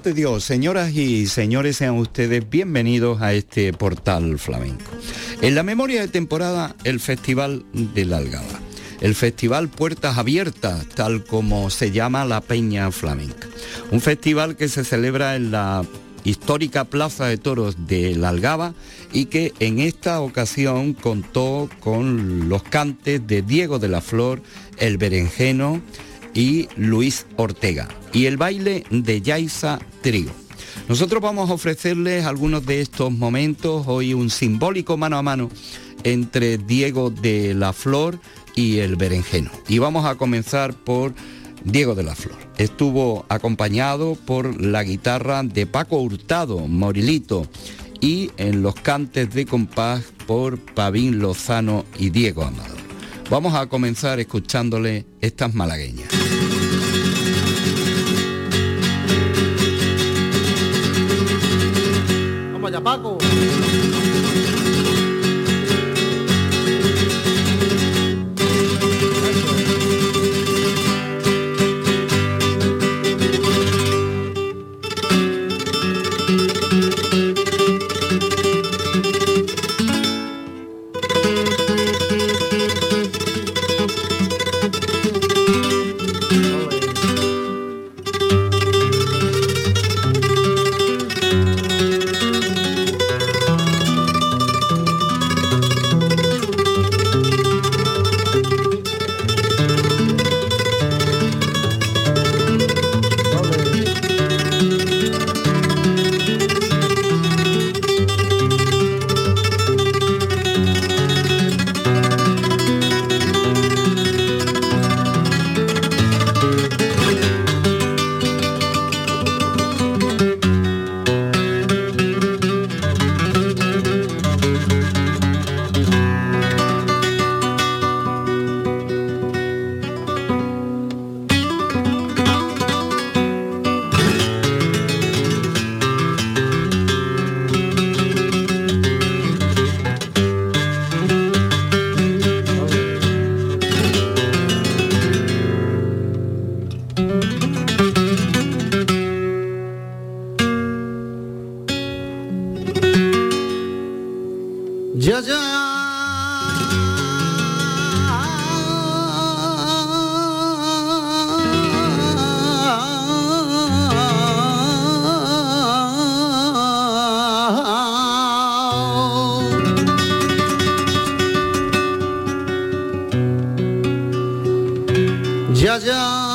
Dios, señoras y señores, sean ustedes bienvenidos a este portal flamenco. En la memoria de temporada, el Festival de la Algaba. El Festival Puertas Abiertas, tal como se llama la Peña Flamenca. Un festival que se celebra en la histórica Plaza de Toros de la Algaba y que en esta ocasión contó con los cantes de Diego de la Flor, el Berenjeno, y Luis Ortega y el baile de Yaisa Trío. Nosotros vamos a ofrecerles algunos de estos momentos, hoy un simbólico mano a mano entre Diego de la Flor y el Berenjeno. Y vamos a comenzar por Diego de la Flor. Estuvo acompañado por la guitarra de Paco Hurtado, Morilito, y en los cantes de compás por Pavín Lozano y Diego Amador. Vamos a comenzar escuchándole estas malagueñas. Allá, Paco. Música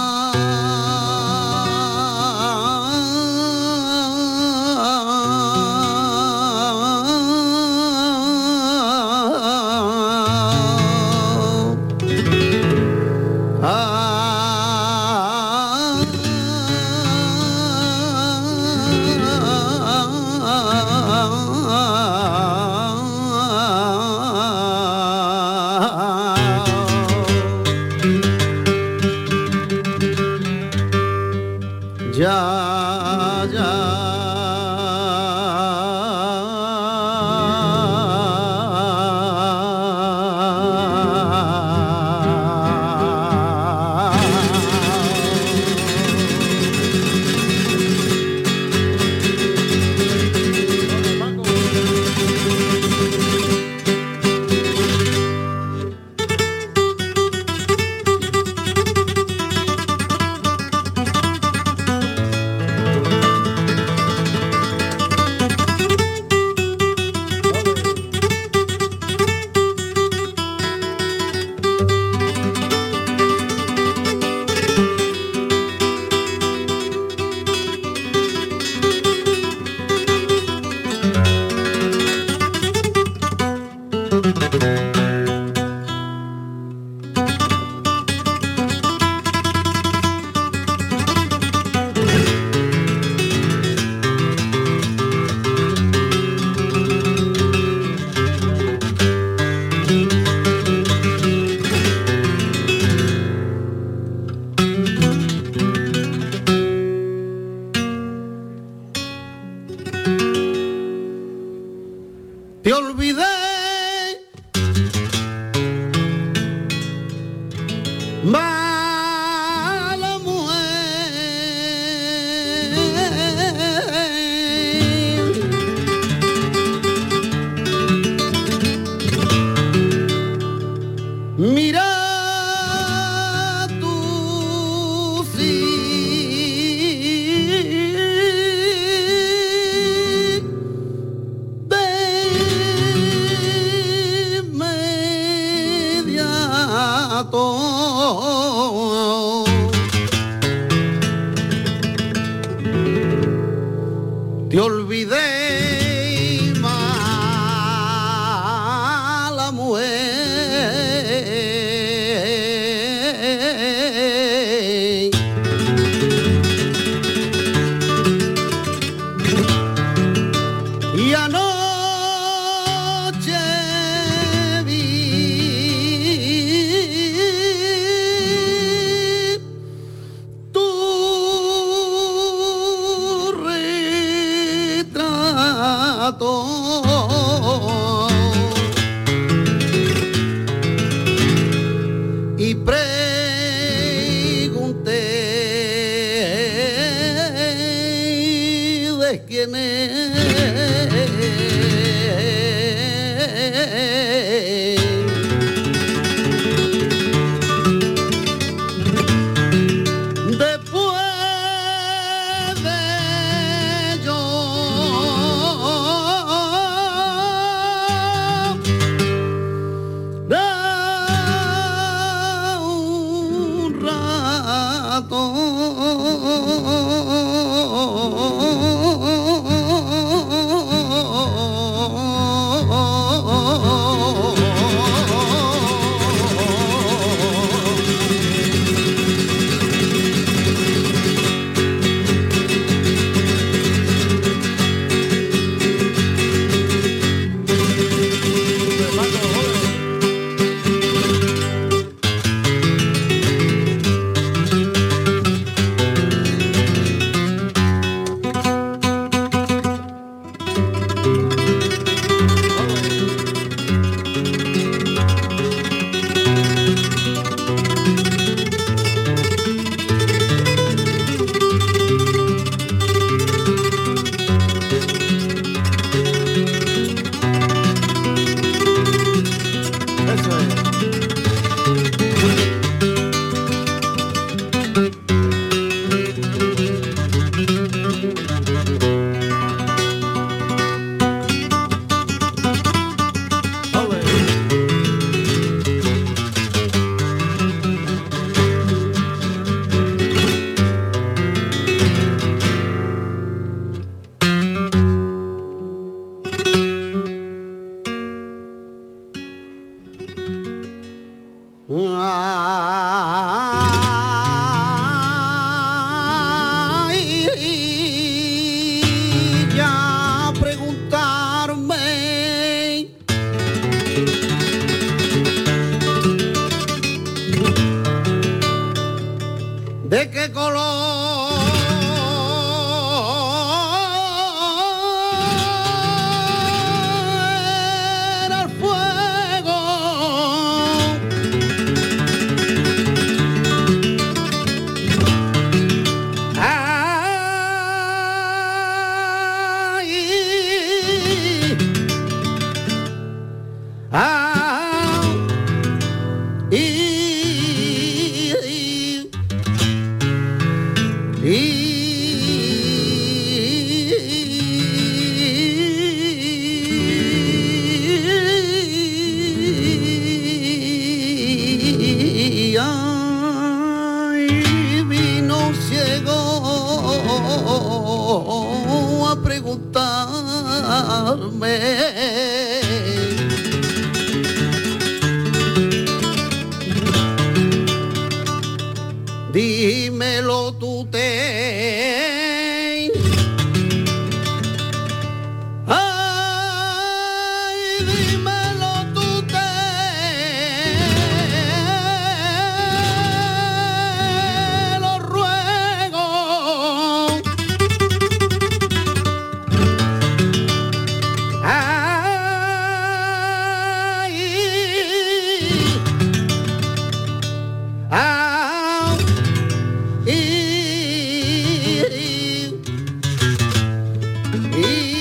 E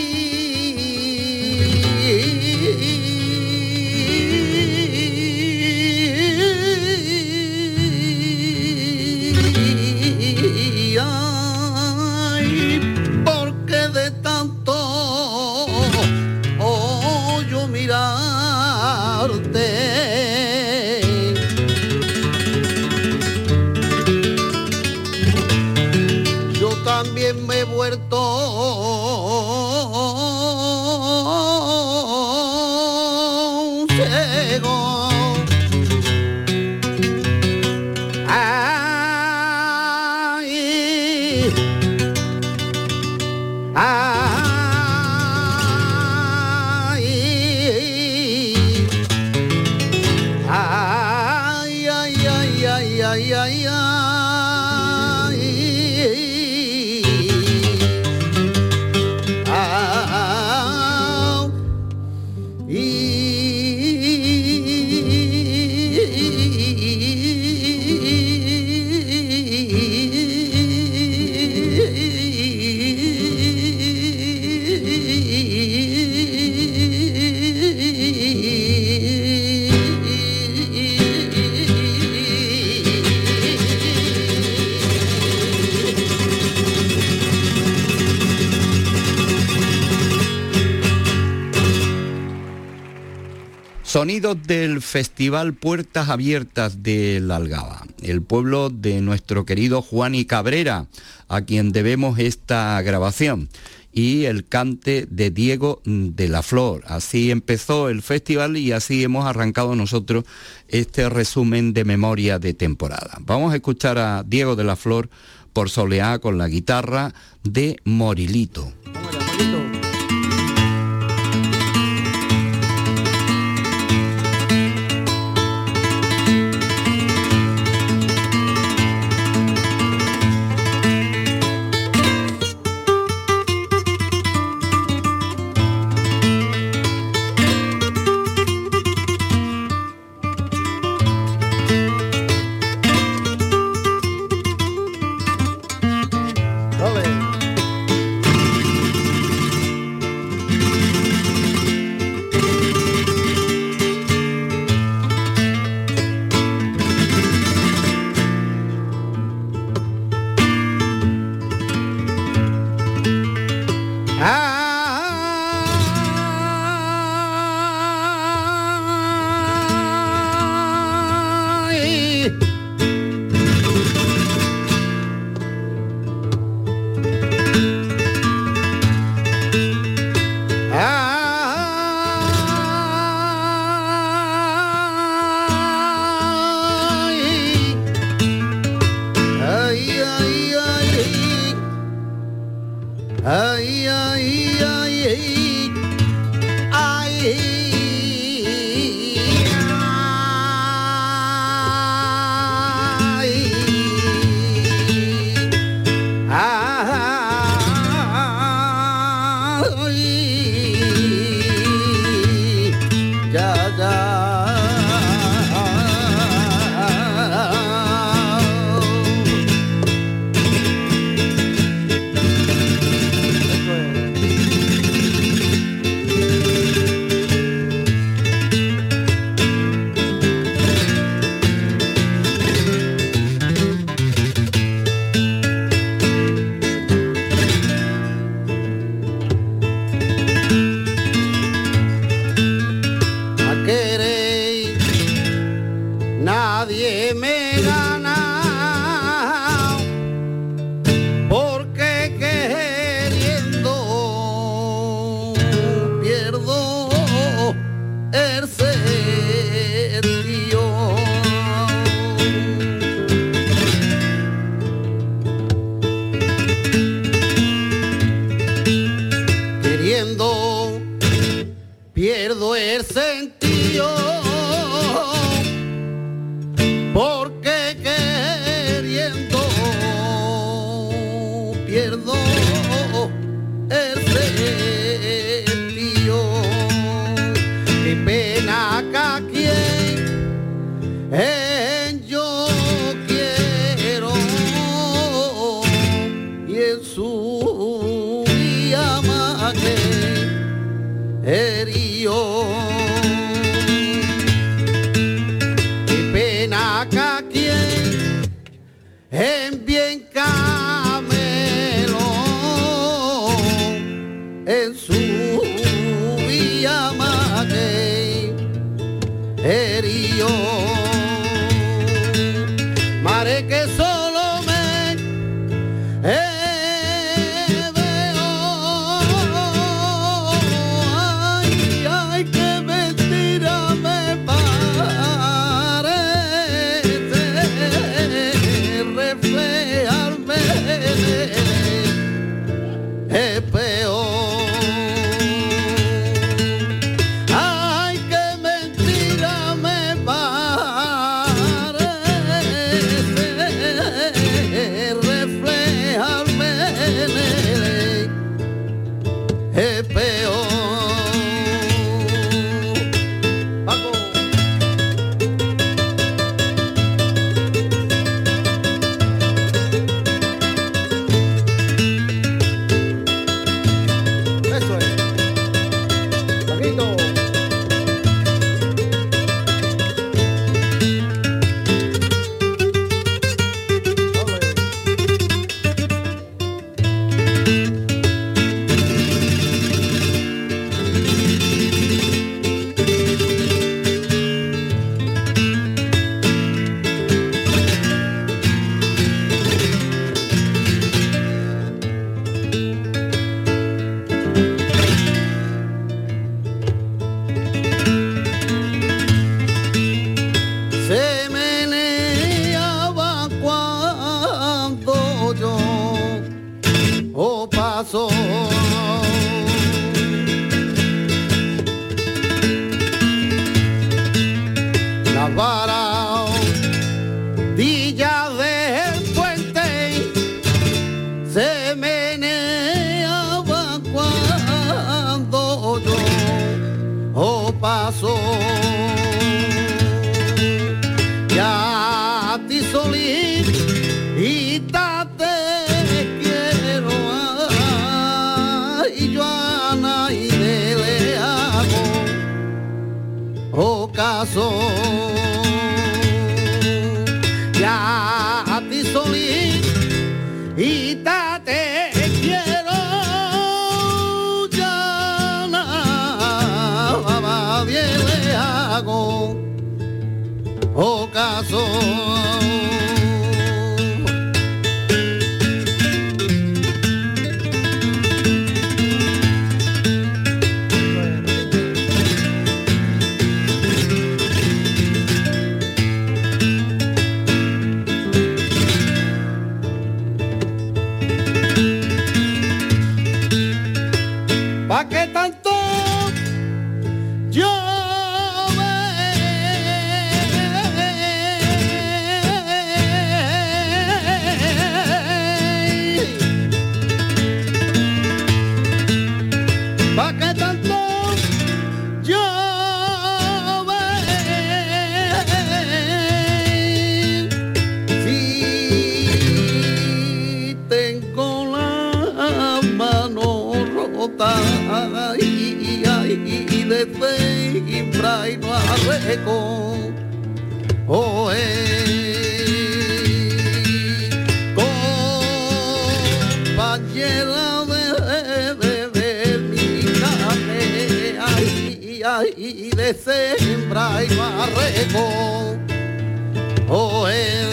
Del Festival Puertas Abiertas de la Algaba, el pueblo de nuestro querido Juan y Cabrera, a quien debemos esta grabación, y el cante de Diego de la Flor. Así empezó el festival y así hemos arrancado nosotros este resumen de memoria de temporada. Vamos a escuchar a Diego de la Flor por soleá con la guitarra de Morilito. Herido. While oh, hey. compañera de, de, de, mi canea y, y, y de sembra y barrego, oh, hey.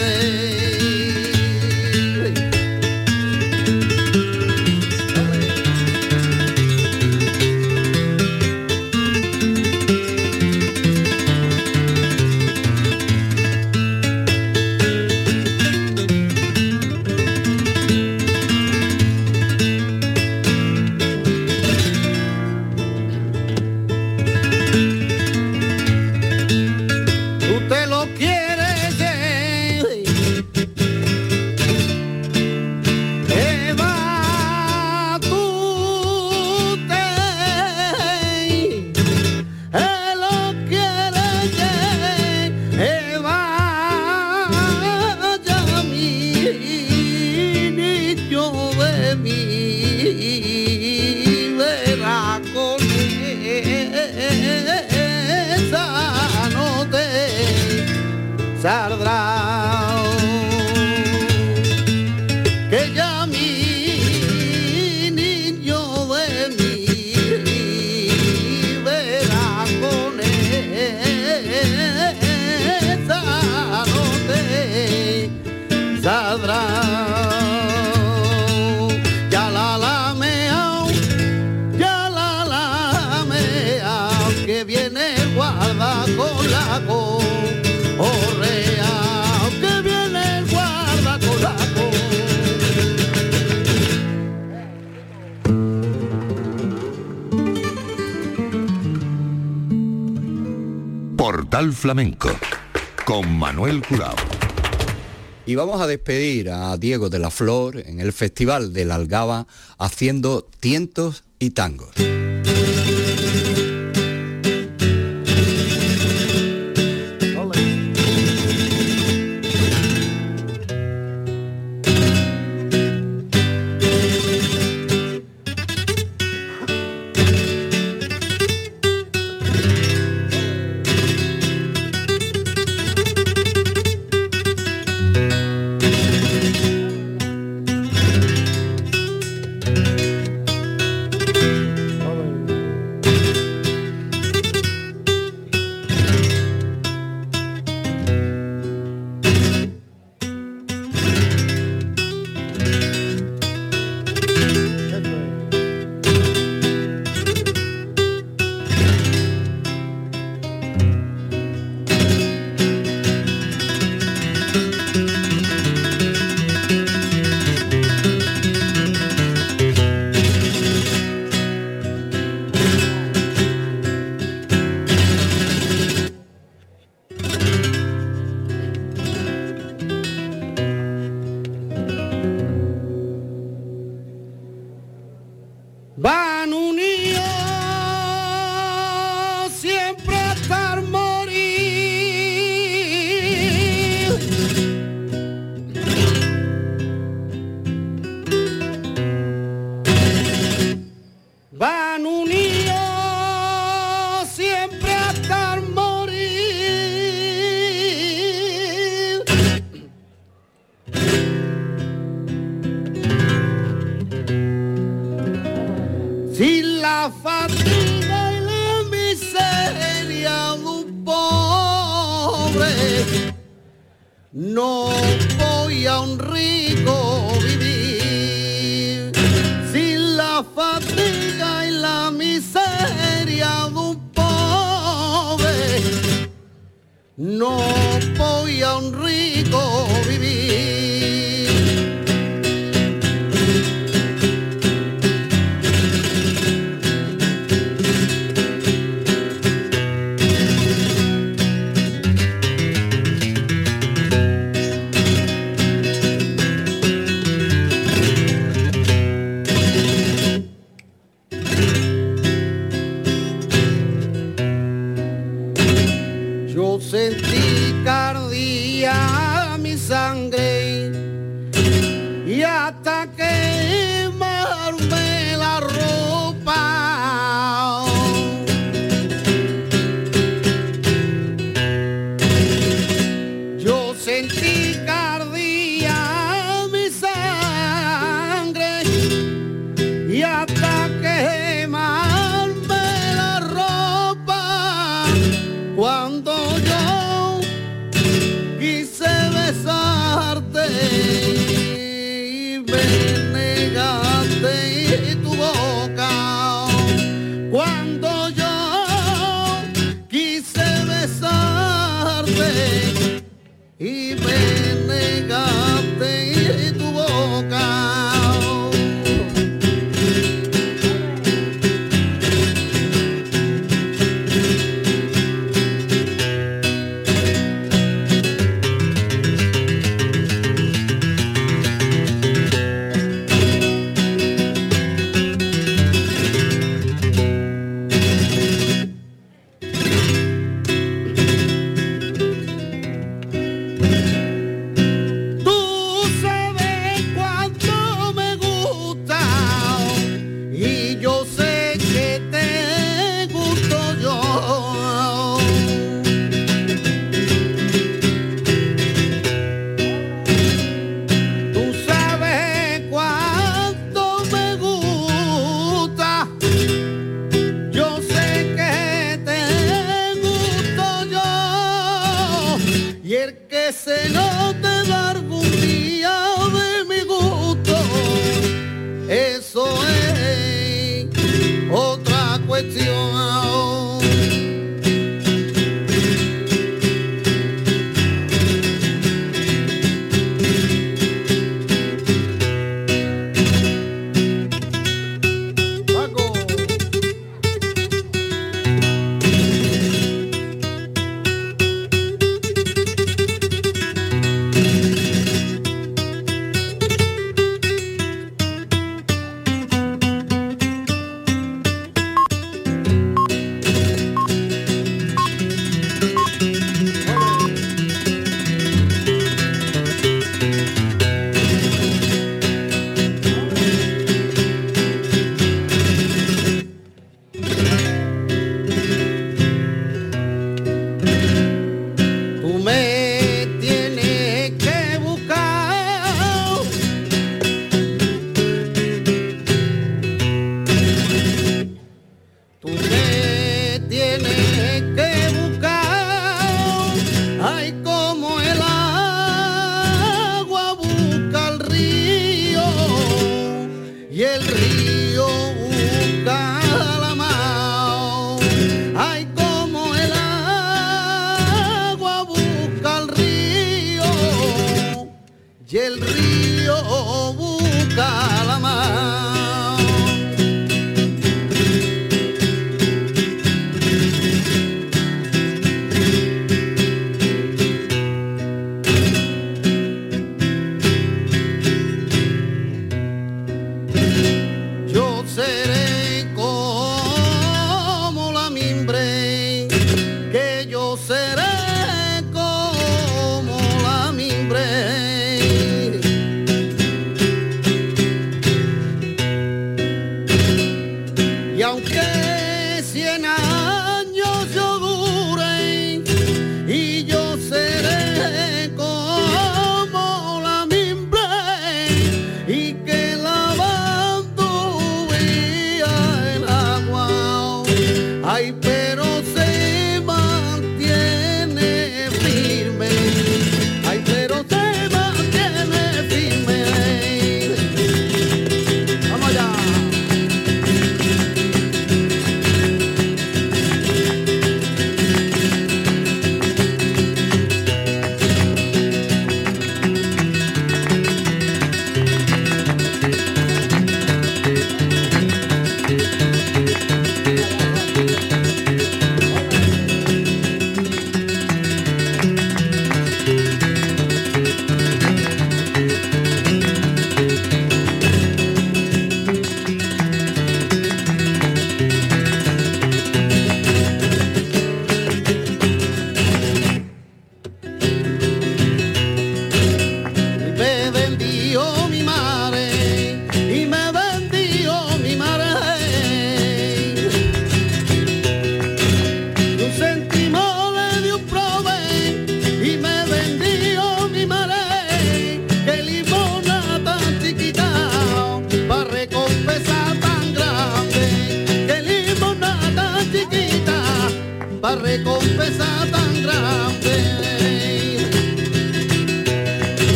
Portal Flamenco con Manuel Curao. Y vamos a despedir a Diego de la Flor en el Festival de la Algaba haciendo tientos y tangos.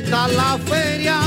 completa la feria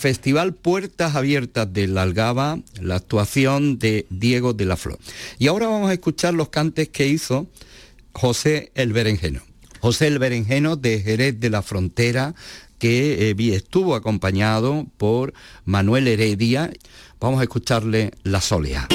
Festival Puertas Abiertas de la Algaba, la actuación de Diego de la Flor. Y ahora vamos a escuchar los cantes que hizo José el Berenjeno. José el Berenjeno de Jerez de la Frontera, que eh, estuvo acompañado por Manuel Heredia. Vamos a escucharle La Solea.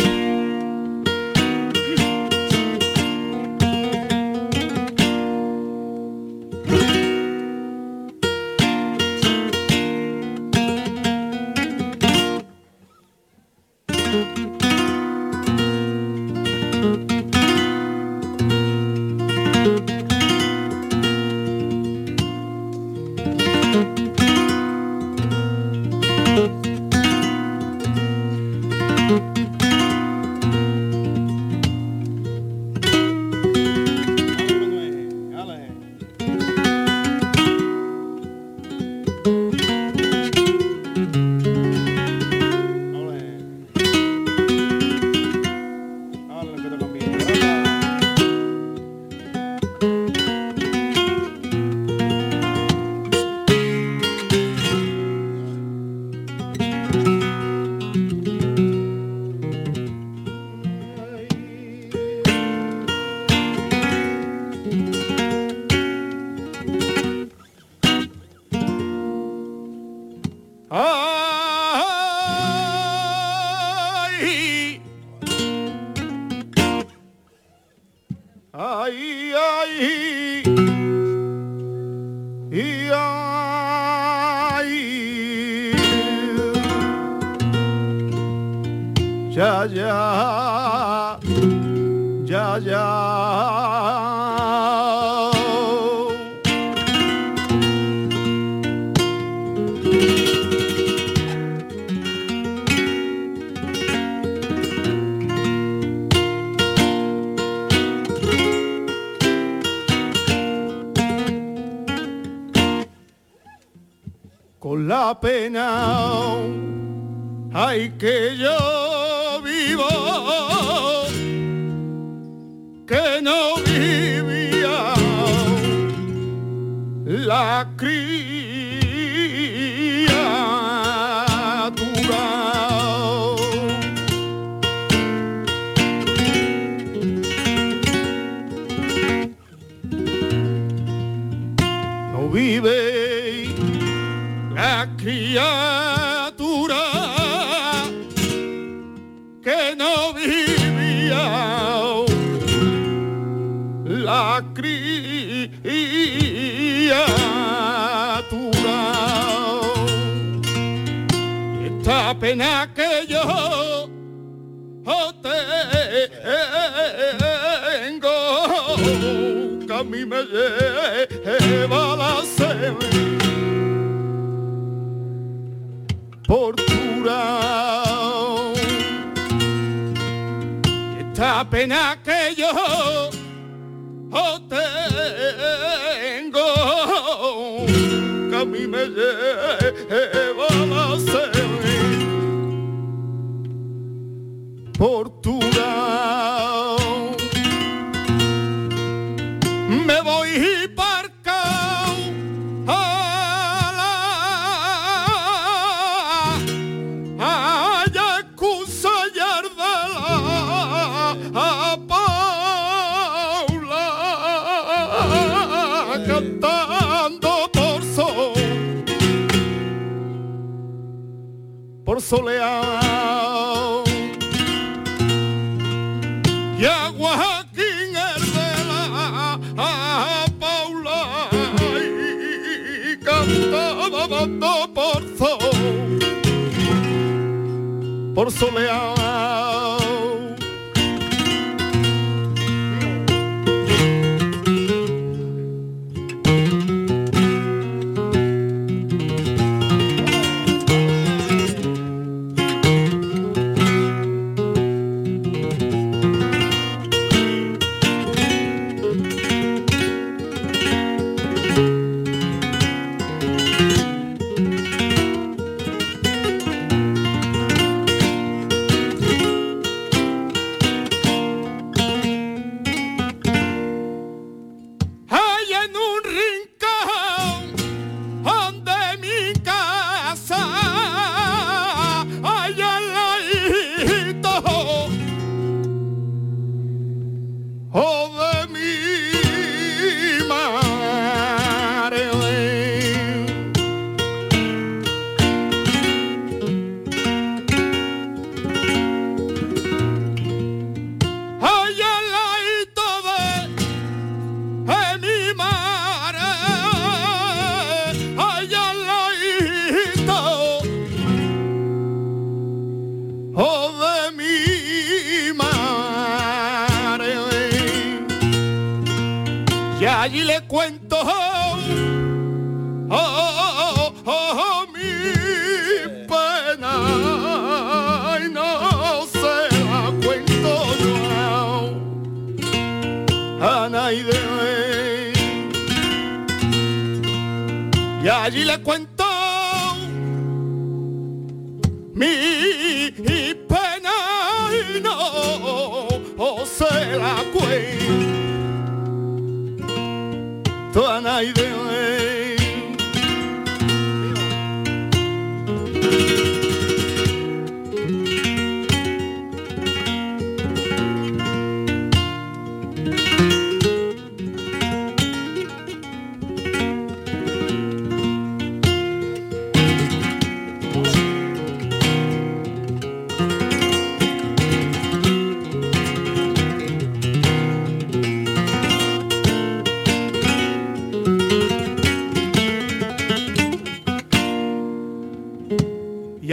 La pena que yo tengo, que a mí me lleva la sed por Esta pena que yo tengo, que a mí me lleva la sed Portugal. Me voy parca a la a Yacuza a Paula cantando por sol por solear por sol, por solear. y allí le cuento mi pena y no o se la cuento a nadie.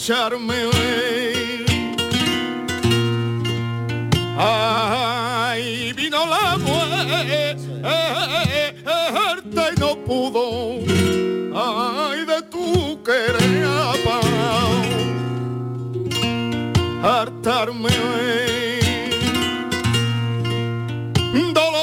marcharme. Ay, vino la muerte y no pudo. Ay, de tu querer hartarme. Portal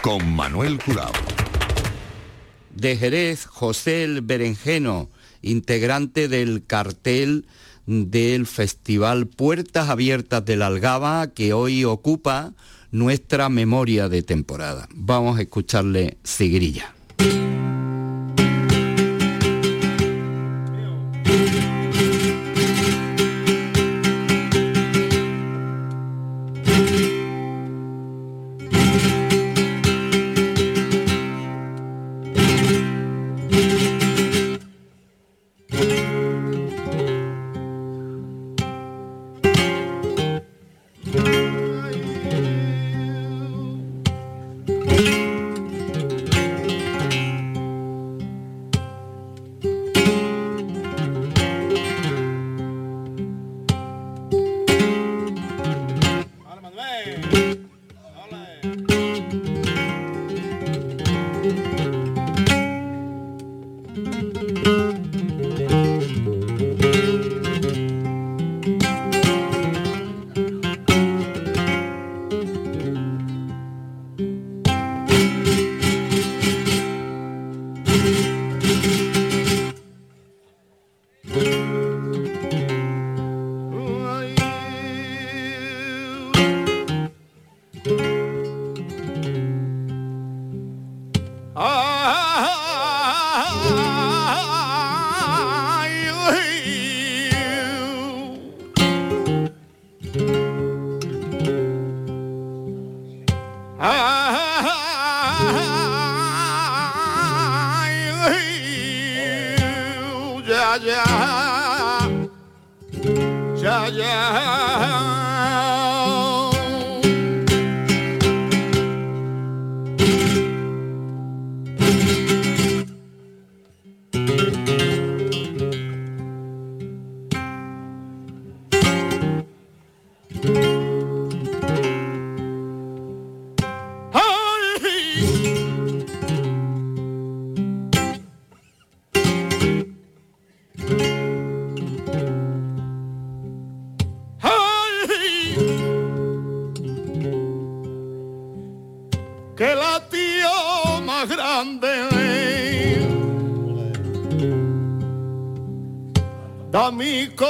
Con Manuel Curao. De Jerez, José el Berenjeno, integrante del cartel del Festival Puertas Abiertas de la Algaba que hoy ocupa nuestra memoria de temporada. Vamos a escucharle Sigrilla.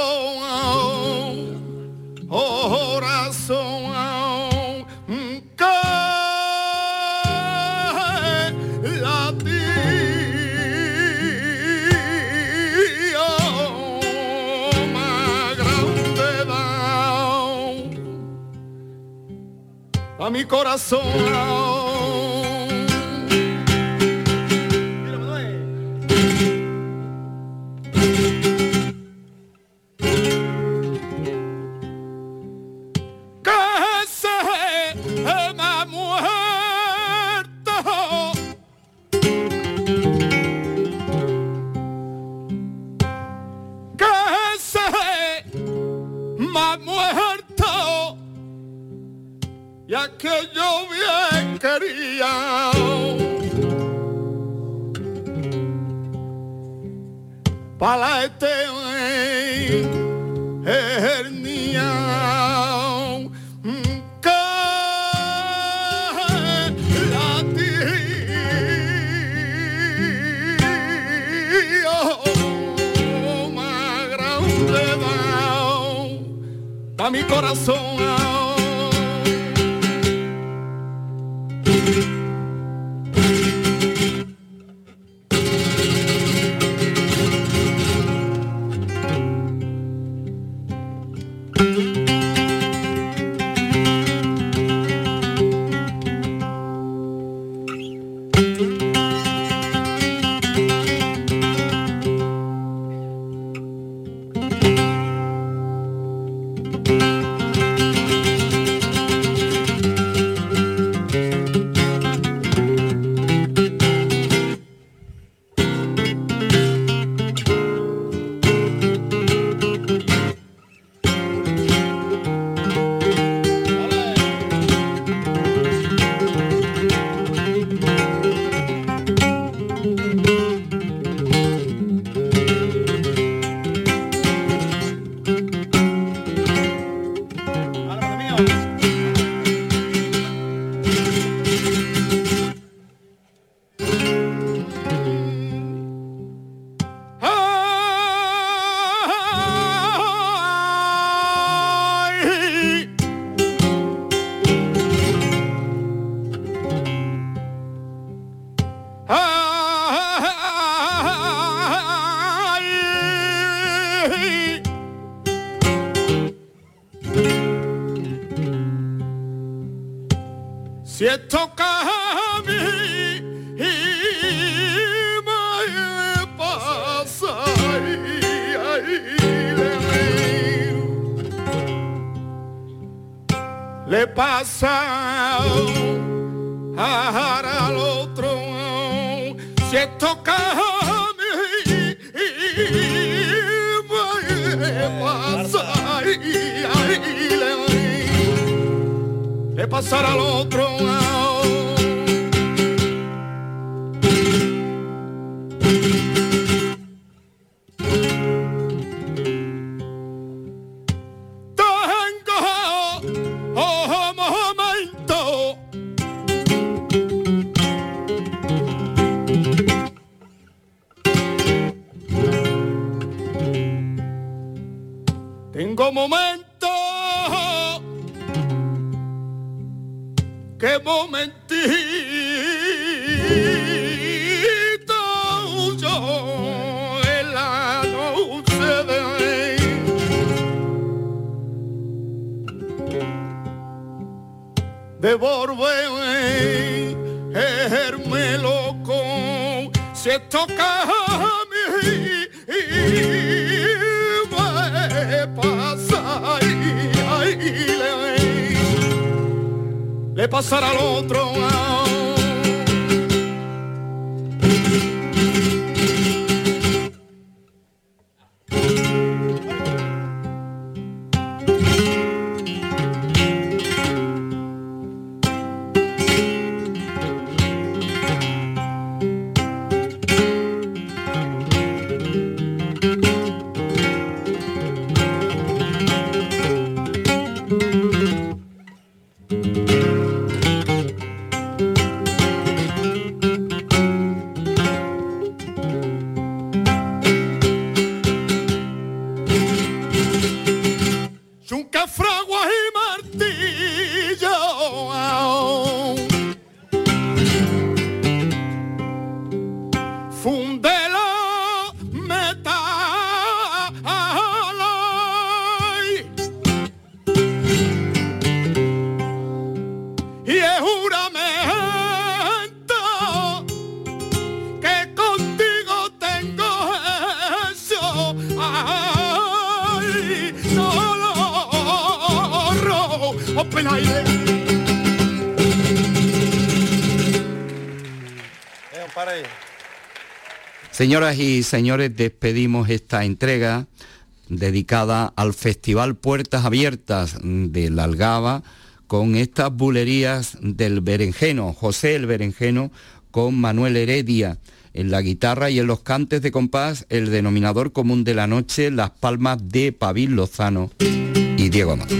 corazón, oh, corazón, a mi corazón. corazón. abrazar al otro. Pa' mi corazón. Señoras y señores, despedimos esta entrega dedicada al Festival Puertas Abiertas de la Algaba con estas bulerías del berenjeno, José el berenjeno con Manuel Heredia en la guitarra y en los cantes de compás el denominador común de la noche, las palmas de Pavil Lozano y Diego Amador.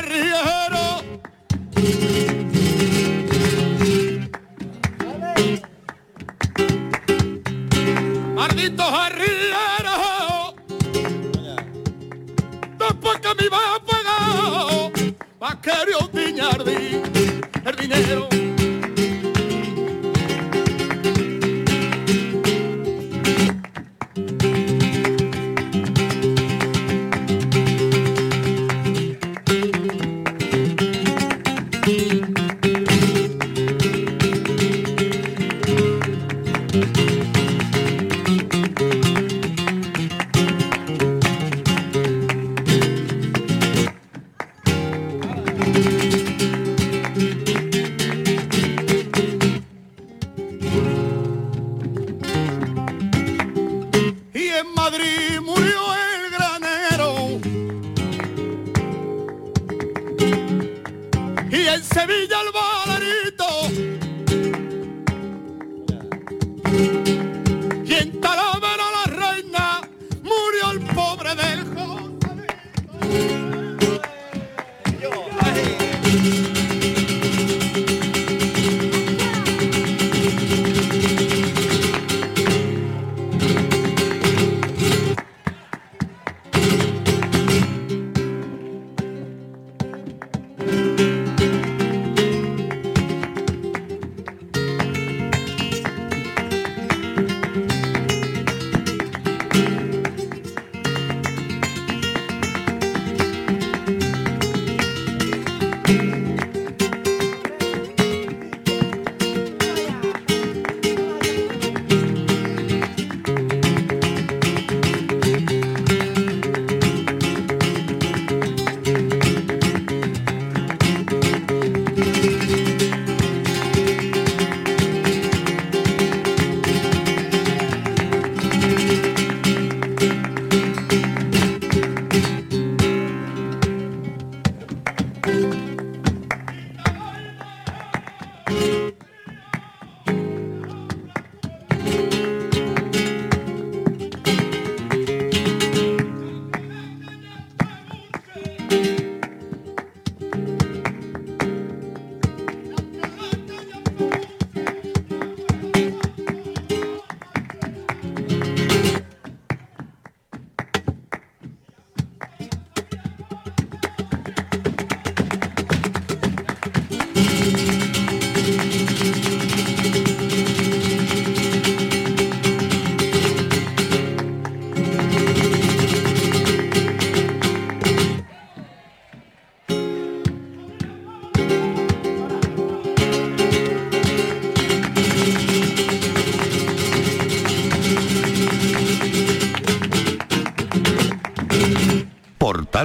Arriero. Maldito arriero. Después que me iba a pagar, va querer un diñardi, el dinero.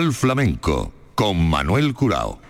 Portal Flamenco con Manuel Curao.